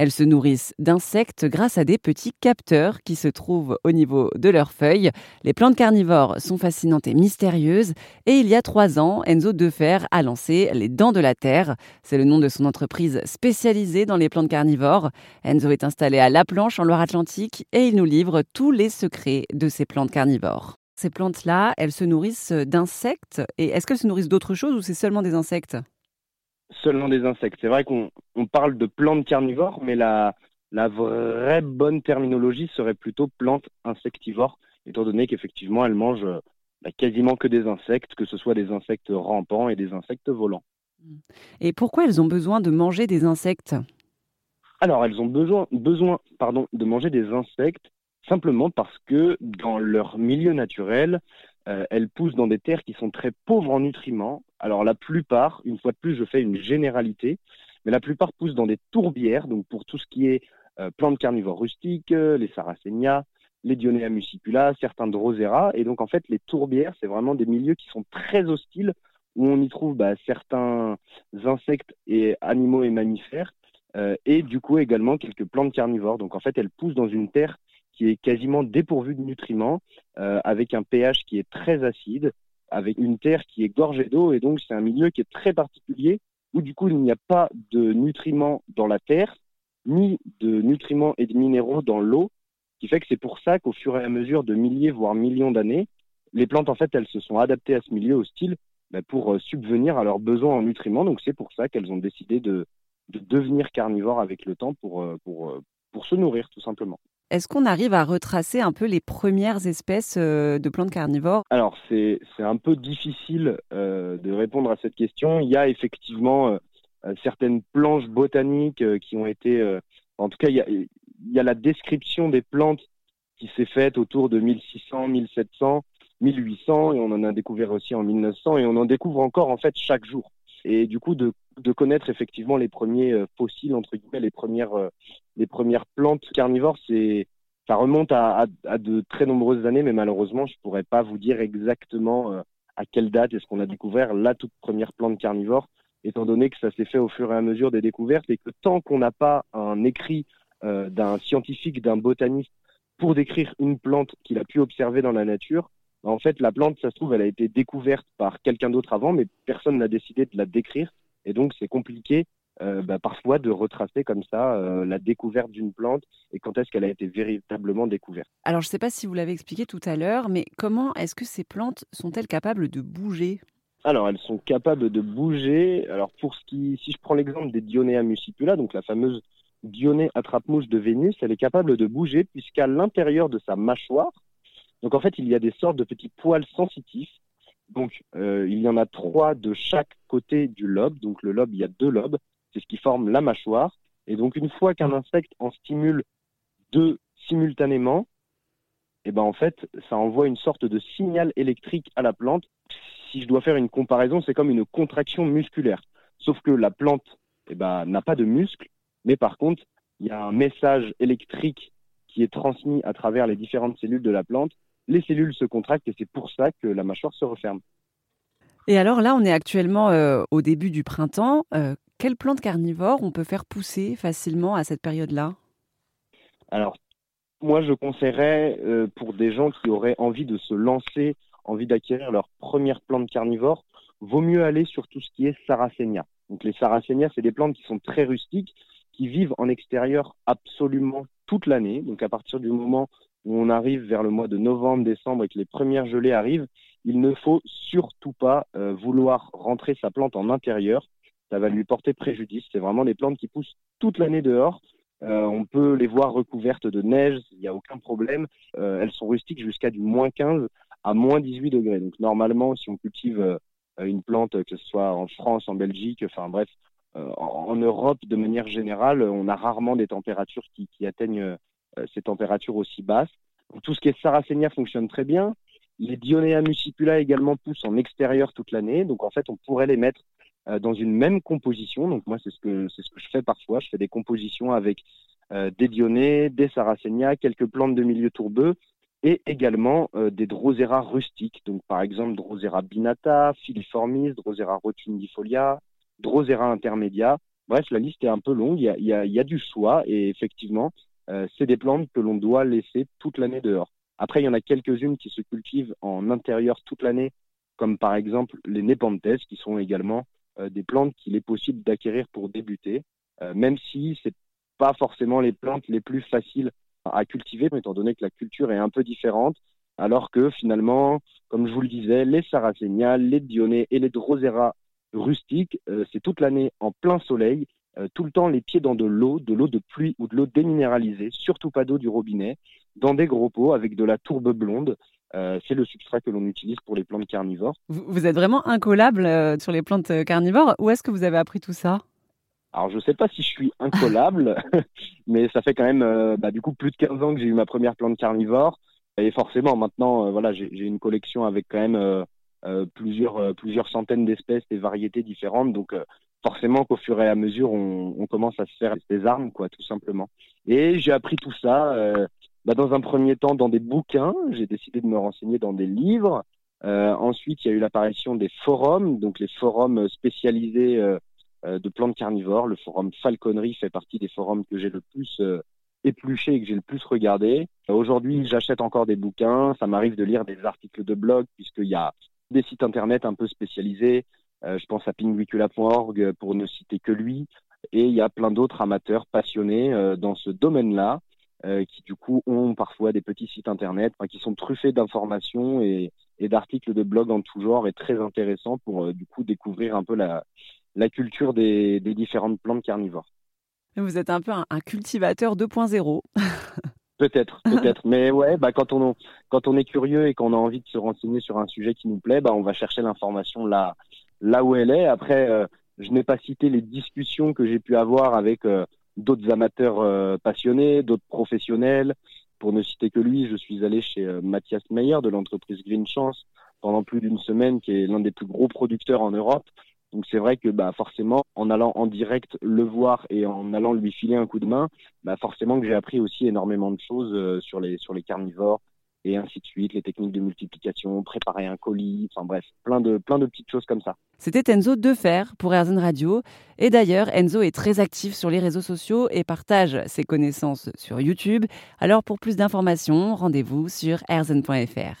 Elles se nourrissent d'insectes grâce à des petits capteurs qui se trouvent au niveau de leurs feuilles. Les plantes carnivores sont fascinantes et mystérieuses. Et il y a trois ans, Enzo Defer a lancé Les Dents de la Terre. C'est le nom de son entreprise spécialisée dans les plantes carnivores. Enzo est installé à La Planche en Loire-Atlantique et il nous livre tous les secrets de ces plantes carnivores. Ces plantes-là, elles se nourrissent d'insectes. Et est-ce qu'elles se nourrissent d'autre chose ou c'est seulement des insectes? Seulement des insectes. C'est vrai qu'on parle de plantes carnivores, mais la, la vraie bonne terminologie serait plutôt plantes insectivores, étant donné qu'effectivement elles mangent bah, quasiment que des insectes, que ce soit des insectes rampants et des insectes volants. Et pourquoi elles ont besoin de manger des insectes? Alors elles ont besoin, besoin pardon, de manger des insectes simplement parce que dans leur milieu naturel, euh, elles poussent dans des terres qui sont très pauvres en nutriments. Alors la plupart, une fois de plus, je fais une généralité, mais la plupart poussent dans des tourbières, donc pour tout ce qui est euh, plantes carnivores rustiques, les sarracenia, les Dionea muscipula, certains drosera. Et donc en fait, les tourbières, c'est vraiment des milieux qui sont très hostiles, où on y trouve bah, certains insectes et animaux et mammifères, euh, et du coup également quelques plantes carnivores. Donc en fait, elles poussent dans une terre qui est quasiment dépourvu de nutriments, euh, avec un pH qui est très acide, avec une terre qui est gorgée d'eau, et donc c'est un milieu qui est très particulier, où du coup il n'y a pas de nutriments dans la terre, ni de nutriments et de minéraux dans l'eau, qui fait que c'est pour ça qu'au fur et à mesure de milliers, voire millions d'années, les plantes, en fait, elles se sont adaptées à ce milieu hostile bah, pour euh, subvenir à leurs besoins en nutriments. Donc c'est pour ça qu'elles ont décidé de, de, devenir carnivores avec le temps pour, euh, pour, pour se nourrir, tout simplement. Est-ce qu'on arrive à retracer un peu les premières espèces euh, de plantes carnivores? Alors, c'est un peu difficile euh, de répondre à cette question. Il y a effectivement euh, certaines planches botaniques qui ont été... en tout cas, il y, a, il y a la description des plantes qui s'est faite autour de 1600, 1700, 1800, et on en a découvert aussi en 1900, et on en découvre encore en fait chaque jour. Et du coup, de, de connaître effectivement les premiers fossiles, entre guillemets, les premières les premières plantes carnivores, ça remonte à, de très nombreuses années, mais malheureusement, je pourrais pas vous dire exactement euh, à quelle date est-ce qu'on a découvert la toute première plante carnivore, étant donné que ça s'est fait au fur et à mesure des découvertes et que tant qu'on n'a pas un écrit euh, d'un scientifique, d'un botaniste pour décrire une plante qu'il a pu observer dans la nature, bah, en fait, la plante, ça se trouve, elle a été découverte par quelqu'un d'autre avant, mais personne n'a décidé de la décrire. Et donc, c'est compliqué euh, bah, parfois de retracer comme ça euh, la découverte d'une plante et quand est-ce qu'elle a été véritablement découverte. Alors je ne sais pas si vous l'avez expliqué tout à l'heure, mais comment est-ce que ces plantes sont-elles capables de bouger? Alors, elles sont capables de bouger. Alors, pour ce qui, si je prends l'exemple des Dionea muscipula, donc la fameuse Dionée attrape-mouche de Vénus, elle est capable de bouger puisqu'à l'intérieur de sa mâchoire, donc en fait, il y a des sortes de petits poils sensitifs. Donc, euh, il y en a trois de chaque côté du lobe. Donc, le lobe, il y a deux lobes c'est ce qui forme la mâchoire. Et donc une fois qu'un insecte en stimule deux simultanément, eh ben en fait, ça envoie une sorte de signal électrique à la plante. Si je dois faire une comparaison, c'est comme une contraction musculaire. Sauf que la plante eh ben, n'a pas de muscle, mais par contre, il y a un message électrique qui est transmis à travers les différentes cellules de la plante. Les cellules se contractent et c'est pour ça que la mâchoire se referme. Et alors là, on est actuellement euh, au début du printemps. Euh, quelles plantes carnivores on peut faire pousser facilement à cette période-là? Alors, moi, je conseillerais euh, pour des gens qui auraient envie de se lancer, envie d'acquérir leur première plante carnivore, vaut mieux aller sur tout ce qui est sarracenia. Donc, les sarracenia, c'est des plantes qui sont très rustiques, qui vivent en extérieur absolument toute l'année. Donc, à partir du moment où on arrive vers le mois de novembre, décembre et que les premières gelées arrivent, il ne faut surtout pas euh, vouloir rentrer sa plante en intérieur ça va lui porter préjudice. C'est vraiment des plantes qui poussent toute l'année dehors. Euh, on peut les voir recouvertes de neige, il n'y a aucun problème. Euh, elles sont rustiques jusqu'à du moins 15 à moins 18 degrés. Donc normalement, si on cultive une plante, que ce soit en France, en Belgique, enfin bref, en, Europe de manière générale, on a rarement des températures qui, atteignent ces températures aussi basses. tout ce qui est Sarracenia fonctionne très bien. Les Dionea muscipula également poussent en extérieur toute l'année. Donc en fait, on pourrait les mettre euh, dans une même composition. Donc moi, c'est ce que ce que je fais parfois. Je fais des compositions avec euh, des dionnées, des sarracenia, quelques plantes de milieu tourbeux et également euh, des drosera rustiques. Donc par exemple drosera binata, filiformis, drosera rotundifolia, drosera intermedia. Bref, la liste est un peu longue, il y a, du choix et effectivement, euh, c'est des plantes que l'on doit laisser toute l'année dehors. Après, il y en a quelques-unes qui se cultivent en intérieur toute l'année, comme par exemple les Nepenthes, qui sont également euh, des plantes qu'il est possible d'acquérir pour débuter, euh, même si c'est pas forcément les plantes les plus faciles à cultiver, étant donné que la culture est un peu différente, alors que finalement, comme je vous le disais, les Sarracenia, les Dionnées et les Drosera rustiques, euh, c'est toute l'année en plein soleil, euh, tout le temps les pieds dans de l'eau, de l'eau de pluie ou de l'eau déminéralisée, surtout pas d'eau du robinet, dans des gros pots avec de la tourbe blonde. Euh, c'est le substrat que l'on utilise pour les plantes carnivores. Vous, êtes vraiment incollable sur les plantes carnivores. Où est-ce que vous avez appris tout ça? Alors je sais pas si je suis incollable, mais ça fait quand même bah, du coup plus de 15 ans que j'ai eu ma première plante carnivore. Et forcément, maintenant, voilà, j'ai une collection avec quand même plusieurs, plusieurs centaines d'espèces et variétés différentes. Donc, forcément qu'au fur et à mesure, on, on, commence à se faire des armes, quoi, tout simplement. Et j'ai appris tout ça, bah, dans un premier temps, dans des bouquins. J'ai décidé de me renseigner dans des livres. ensuite, il y a eu l'apparition des forums, donc les forums spécialisés de plantes carnivores. Le forum Falconnerie fait partie des forums que j'ai le plus épluché et que j'ai le plus regardé. Aujourd'hui, j'achète encore des bouquins. Ça m'arrive de lire des articles de blog puisqu'il y a des sites internet un peu spécialisés. Euh, je pense à pinguicula.org pour ne citer que lui. Et il y a plein d'autres amateurs passionnés euh, dans ce domaine-là euh, qui du coup ont parfois des petits sites internet qui sont truffés d'informations et, d'articles de blog en tout genre et très intéressants pour du coup découvrir un peu la, culture des, des différentes plantes carnivores. Vous êtes un peu un, cultivateur 2.0. Peut-être, peut-être. Mais ouais, bah quand on quand on est curieux et qu'on a envie de se renseigner sur un sujet qui nous plaît, bah on va chercher l'information là là où elle est. Après, euh, je n'ai pas cité les discussions que j'ai pu avoir avec euh, d'autres amateurs euh, passionnés, d'autres professionnels. Pour ne citer que lui, je suis allé chez Mathias Meyer de l'entreprise Green Chance pendant plus d'une semaine, qui est l'un des plus gros producteurs en Europe. Donc c'est vrai que bah, forcément, en allant en direct le voir et en allant lui filer un coup de main, bah, forcément que j'ai appris aussi énormément de choses euh, sur, les, sur les carnivores et ainsi de suite, les techniques de multiplication, préparer un colis, enfin bref, plein de, plein de petites choses comme ça. C'était Enzo Defer pour Airzen Radio. Et d'ailleurs, Enzo est très actif sur les réseaux sociaux et partage ses connaissances sur YouTube. Alors pour plus d'informations, rendez-vous sur airzen.fr.